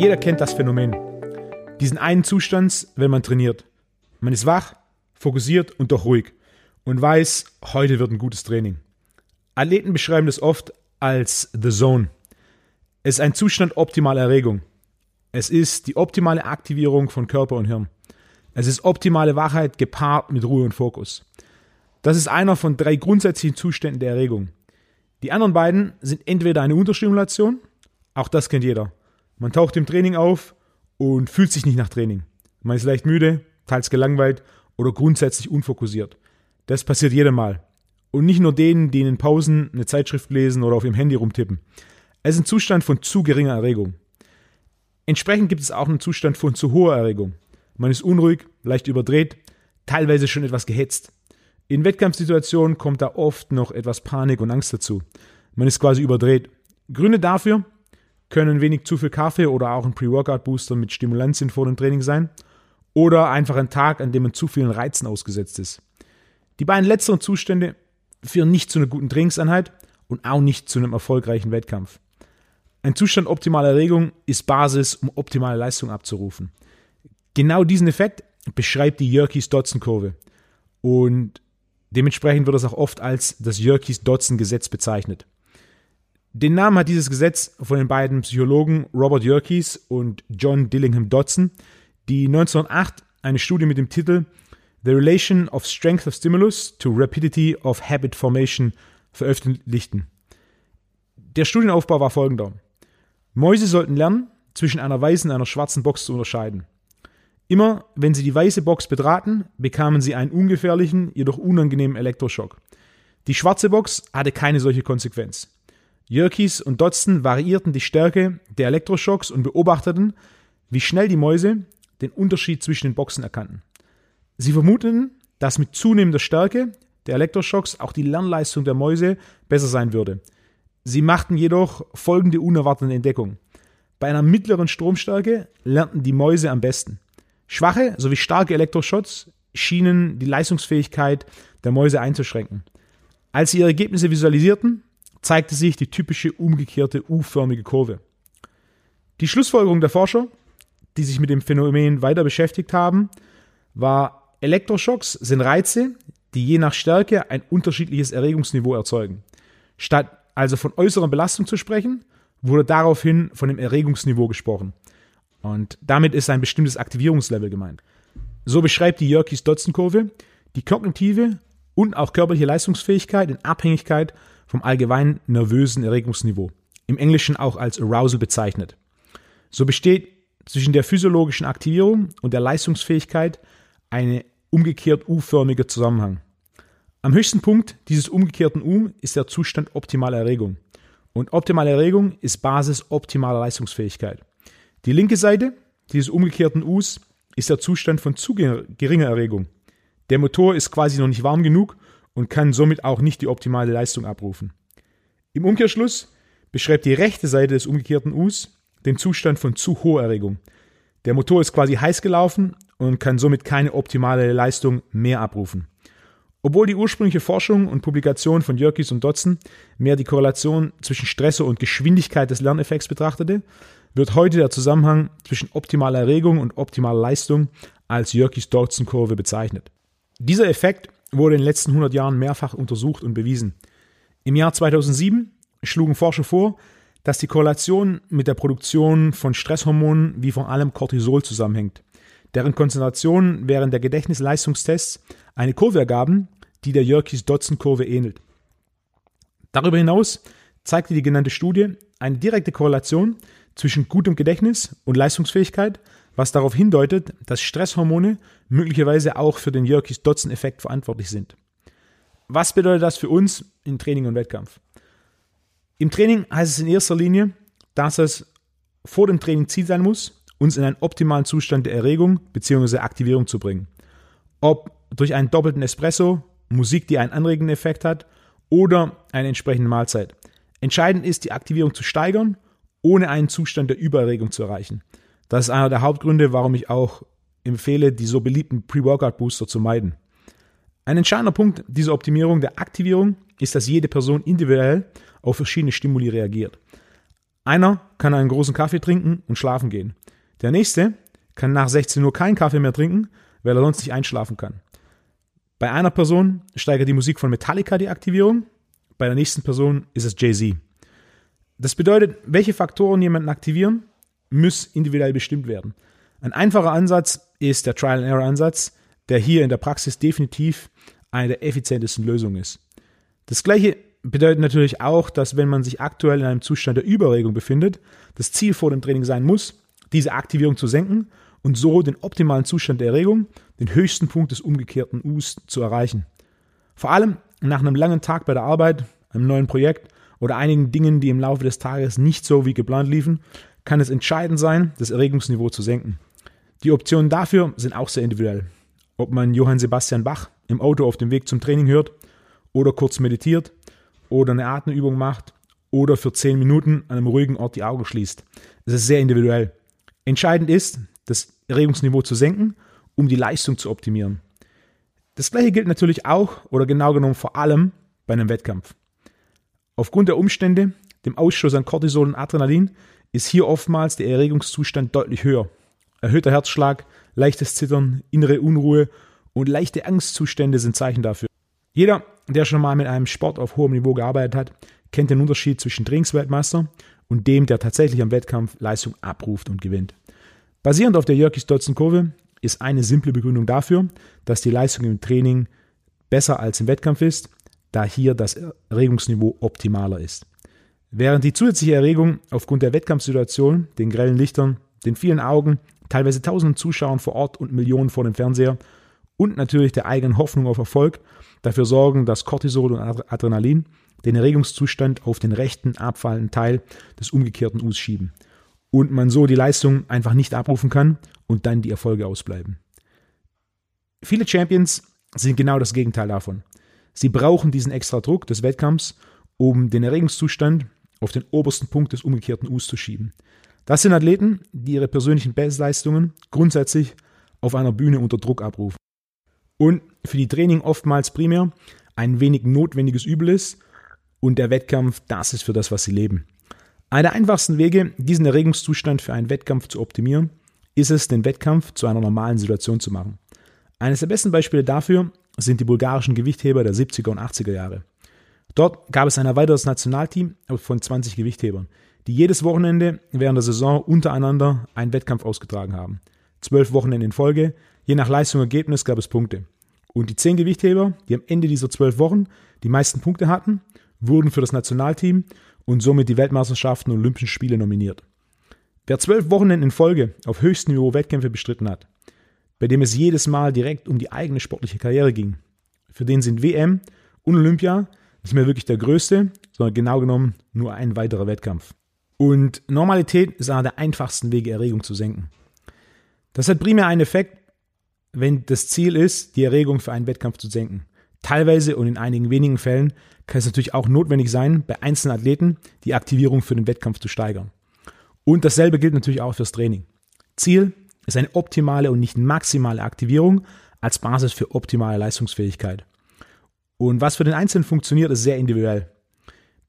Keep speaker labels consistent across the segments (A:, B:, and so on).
A: Jeder kennt das Phänomen. Diesen einen Zustand, wenn man trainiert. Man ist wach, fokussiert und doch ruhig und weiß, heute wird ein gutes Training. Athleten beschreiben das oft als The Zone. Es ist ein Zustand optimaler Erregung. Es ist die optimale Aktivierung von Körper und Hirn. Es ist optimale Wachheit gepaart mit Ruhe und Fokus. Das ist einer von drei grundsätzlichen Zuständen der Erregung. Die anderen beiden sind entweder eine Unterstimulation, auch das kennt jeder. Man taucht im Training auf und fühlt sich nicht nach Training. Man ist leicht müde, teils gelangweilt oder grundsätzlich unfokussiert. Das passiert jedem Mal. Und nicht nur denen, die in den Pausen eine Zeitschrift lesen oder auf ihrem Handy rumtippen. Es ist ein Zustand von zu geringer Erregung. Entsprechend gibt es auch einen Zustand von zu hoher Erregung. Man ist unruhig, leicht überdreht, teilweise schon etwas gehetzt. In Wettkampfsituationen kommt da oft noch etwas Panik und Angst dazu. Man ist quasi überdreht. Gründe dafür können wenig zu viel Kaffee oder auch ein Pre-Workout-Booster mit Stimulantien vor dem Training sein oder einfach ein Tag, an dem man zu vielen Reizen ausgesetzt ist. Die beiden letzteren Zustände führen nicht zu einer guten Trainingseinheit und auch nicht zu einem erfolgreichen Wettkampf. Ein Zustand optimaler Erregung ist Basis, um optimale Leistung abzurufen. Genau diesen Effekt beschreibt die Yerkes-Dodson-Kurve. Und dementsprechend wird es auch oft als das Yerkes-Dodson-Gesetz bezeichnet. Den Namen hat dieses Gesetz von den beiden Psychologen Robert Yerkes und John Dillingham Dodson, die 1908 eine Studie mit dem Titel The Relation of Strength of Stimulus to Rapidity of Habit Formation veröffentlichten. Der Studienaufbau war folgender. Mäuse sollten lernen, zwischen einer weißen und einer schwarzen Box zu unterscheiden. Immer wenn sie die weiße Box betraten, bekamen sie einen ungefährlichen, jedoch unangenehmen Elektroschock. Die schwarze Box hatte keine solche Konsequenz. Yerkes und Dodson variierten die Stärke der Elektroschocks und beobachteten, wie schnell die Mäuse den Unterschied zwischen den Boxen erkannten. Sie vermuteten, dass mit zunehmender Stärke der Elektroschocks auch die Lernleistung der Mäuse besser sein würde. Sie machten jedoch folgende unerwartete Entdeckung. Bei einer mittleren Stromstärke lernten die Mäuse am besten. Schwache sowie starke Elektroschocks schienen die Leistungsfähigkeit der Mäuse einzuschränken. Als sie ihre Ergebnisse visualisierten, zeigte sich die typische umgekehrte U-förmige Kurve. Die Schlussfolgerung der Forscher, die sich mit dem Phänomen weiter beschäftigt haben, war, Elektroschocks sind Reize, die je nach Stärke ein unterschiedliches Erregungsniveau erzeugen. Statt also von äußerer Belastung zu sprechen, wurde daraufhin von dem Erregungsniveau gesprochen. Und damit ist ein bestimmtes Aktivierungslevel gemeint. So beschreibt die Yerkes-Dodson-Kurve die kognitive und auch körperliche Leistungsfähigkeit in Abhängigkeit vom allgemeinen nervösen Erregungsniveau, im Englischen auch als Arousal bezeichnet. So besteht zwischen der physiologischen Aktivierung und der Leistungsfähigkeit eine umgekehrt U-förmige Zusammenhang. Am höchsten Punkt dieses umgekehrten U ist der Zustand optimaler Erregung. Und optimale Erregung ist Basis optimaler Leistungsfähigkeit. Die linke Seite dieses umgekehrten Us ist der Zustand von zu geringer Erregung. Der Motor ist quasi noch nicht warm genug und kann somit auch nicht die optimale Leistung abrufen. Im Umkehrschluss beschreibt die rechte Seite des umgekehrten Us den Zustand von zu hoher Erregung. Der Motor ist quasi heiß gelaufen und kann somit keine optimale Leistung mehr abrufen. Obwohl die ursprüngliche Forschung und Publikation von Jörkis und Dodson mehr die Korrelation zwischen Stressor und Geschwindigkeit des Lerneffekts betrachtete, wird heute der Zusammenhang zwischen optimaler Erregung und optimaler Leistung als Yerkes-Dodson-Kurve bezeichnet. Dieser Effekt wurde in den letzten 100 Jahren mehrfach untersucht und bewiesen. Im Jahr 2007 schlugen Forscher vor, dass die Korrelation mit der Produktion von Stresshormonen wie vor allem Cortisol zusammenhängt, deren Konzentration während der Gedächtnisleistungstests eine Kurve ergaben, die der Yerkes-Dodson-Kurve ähnelt. Darüber hinaus zeigte die genannte Studie eine direkte Korrelation zwischen gutem Gedächtnis und Leistungsfähigkeit, was darauf hindeutet, dass Stresshormone möglicherweise auch für den Yerkes-Dodson-Effekt verantwortlich sind. Was bedeutet das für uns in Training und Wettkampf? Im Training heißt es in erster Linie, dass es vor dem Training Ziel sein muss, uns in einen optimalen Zustand der Erregung bzw. Aktivierung zu bringen. Ob durch einen doppelten Espresso, Musik, die einen anregenden Effekt hat oder eine entsprechende Mahlzeit. Entscheidend ist, die Aktivierung zu steigern ohne einen Zustand der Übererregung zu erreichen. Das ist einer der Hauptgründe, warum ich auch empfehle, die so beliebten Pre-Workout-Booster zu meiden. Ein entscheidender Punkt dieser Optimierung der Aktivierung ist, dass jede Person individuell auf verschiedene Stimuli reagiert. Einer kann einen großen Kaffee trinken und schlafen gehen. Der nächste kann nach 16 Uhr keinen Kaffee mehr trinken, weil er sonst nicht einschlafen kann. Bei einer Person steigert die Musik von Metallica die Aktivierung, bei der nächsten Person ist es Jay-Z. Das bedeutet, welche Faktoren jemanden aktivieren, muss individuell bestimmt werden. Ein einfacher Ansatz ist der Trial-and-Error-Ansatz, der hier in der Praxis definitiv eine der effizientesten Lösungen ist. Das gleiche bedeutet natürlich auch, dass wenn man sich aktuell in einem Zustand der Überregung befindet, das Ziel vor dem Training sein muss, diese Aktivierung zu senken und so den optimalen Zustand der Erregung, den höchsten Punkt des umgekehrten Us zu erreichen. Vor allem nach einem langen Tag bei der Arbeit, einem neuen Projekt oder einigen Dingen, die im Laufe des Tages nicht so wie geplant liefen, kann es entscheidend sein, das Erregungsniveau zu senken. Die Optionen dafür sind auch sehr individuell. Ob man Johann Sebastian Bach im Auto auf dem Weg zum Training hört oder kurz meditiert oder eine Atemübung macht oder für 10 Minuten an einem ruhigen Ort die Augen schließt. Es ist sehr individuell. Entscheidend ist, das Erregungsniveau zu senken, um die Leistung zu optimieren. Das gleiche gilt natürlich auch oder genau genommen vor allem bei einem Wettkampf. Aufgrund der Umstände, dem Ausstoß an Cortisol und Adrenalin, ist hier oftmals der Erregungszustand deutlich höher. Erhöhter Herzschlag, leichtes Zittern, innere Unruhe und leichte Angstzustände sind Zeichen dafür. Jeder, der schon mal mit einem Sport auf hohem Niveau gearbeitet hat, kennt den Unterschied zwischen Trainingsweltmeister und dem, der tatsächlich am Wettkampf Leistung abruft und gewinnt. Basierend auf der Jörkis-Dotzen-Kurve ist eine simple Begründung dafür, dass die Leistung im Training besser als im Wettkampf ist, da hier das Erregungsniveau optimaler ist. Während die zusätzliche Erregung aufgrund der Wettkampfsituation, den grellen Lichtern, den vielen Augen, teilweise tausenden Zuschauern vor Ort und Millionen vor dem Fernseher und natürlich der eigenen Hoffnung auf Erfolg dafür sorgen, dass Cortisol und Adrenalin den Erregungszustand auf den rechten abfallenden Teil des umgekehrten Us schieben und man so die Leistung einfach nicht abrufen kann und dann die Erfolge ausbleiben. Viele Champions sind genau das Gegenteil davon. Sie brauchen diesen extra Druck des Wettkampfs, um den Erregungszustand auf den obersten Punkt des umgekehrten Us zu schieben. Das sind Athleten, die ihre persönlichen Bestleistungen grundsätzlich auf einer Bühne unter Druck abrufen. Und für die Training oftmals primär ein wenig notwendiges Übel ist und der Wettkampf das ist für das, was sie leben. Einer der einfachsten Wege, diesen Erregungszustand für einen Wettkampf zu optimieren, ist es, den Wettkampf zu einer normalen Situation zu machen. Eines der besten Beispiele dafür sind die bulgarischen Gewichtheber der 70er und 80er Jahre. Dort gab es ein erweitertes Nationalteam von 20 Gewichthebern, die jedes Wochenende während der Saison untereinander einen Wettkampf ausgetragen haben. Zwölf Wochenende in Folge, je nach Leistung und Ergebnis gab es Punkte. Und die zehn Gewichtheber, die am Ende dieser zwölf Wochen die meisten Punkte hatten, wurden für das Nationalteam und somit die Weltmeisterschaften und Olympischen Spiele nominiert. Wer zwölf Wochenende in Folge auf höchstem Niveau Wettkämpfe bestritten hat, bei dem es jedes Mal direkt um die eigene sportliche Karriere ging, für den sind WM und Olympia nicht mehr wirklich der größte, sondern genau genommen nur ein weiterer Wettkampf. Und Normalität ist einer der einfachsten Wege, Erregung zu senken. Das hat primär einen Effekt, wenn das Ziel ist, die Erregung für einen Wettkampf zu senken. Teilweise und in einigen wenigen Fällen kann es natürlich auch notwendig sein, bei einzelnen Athleten die Aktivierung für den Wettkampf zu steigern. Und dasselbe gilt natürlich auch fürs Training. Ziel ist eine optimale und nicht maximale Aktivierung als Basis für optimale Leistungsfähigkeit. Und was für den Einzelnen funktioniert, ist sehr individuell.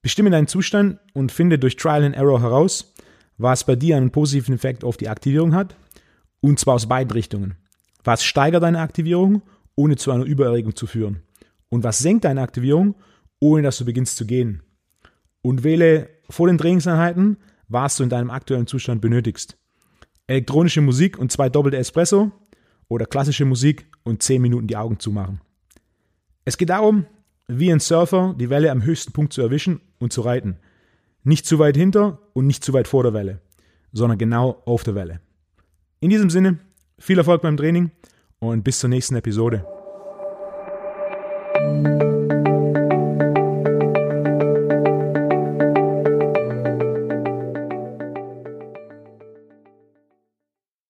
A: Bestimme deinen Zustand und finde durch Trial and Error heraus, was bei dir einen positiven Effekt auf die Aktivierung hat, und zwar aus beiden Richtungen. Was steigert deine Aktivierung, ohne zu einer Übererregung zu führen? Und was senkt deine Aktivierung, ohne dass du beginnst zu gehen? Und wähle vor den Trainingseinheiten, was du in deinem aktuellen Zustand benötigst. Elektronische Musik und zwei doppelte Espresso oder klassische Musik und zehn Minuten die Augen zumachen. Es geht darum, wie ein Surfer die Welle am höchsten Punkt zu erwischen und zu reiten. Nicht zu weit hinter und nicht zu weit vor der Welle, sondern genau auf der Welle. In diesem Sinne, viel Erfolg beim Training und bis zur nächsten Episode.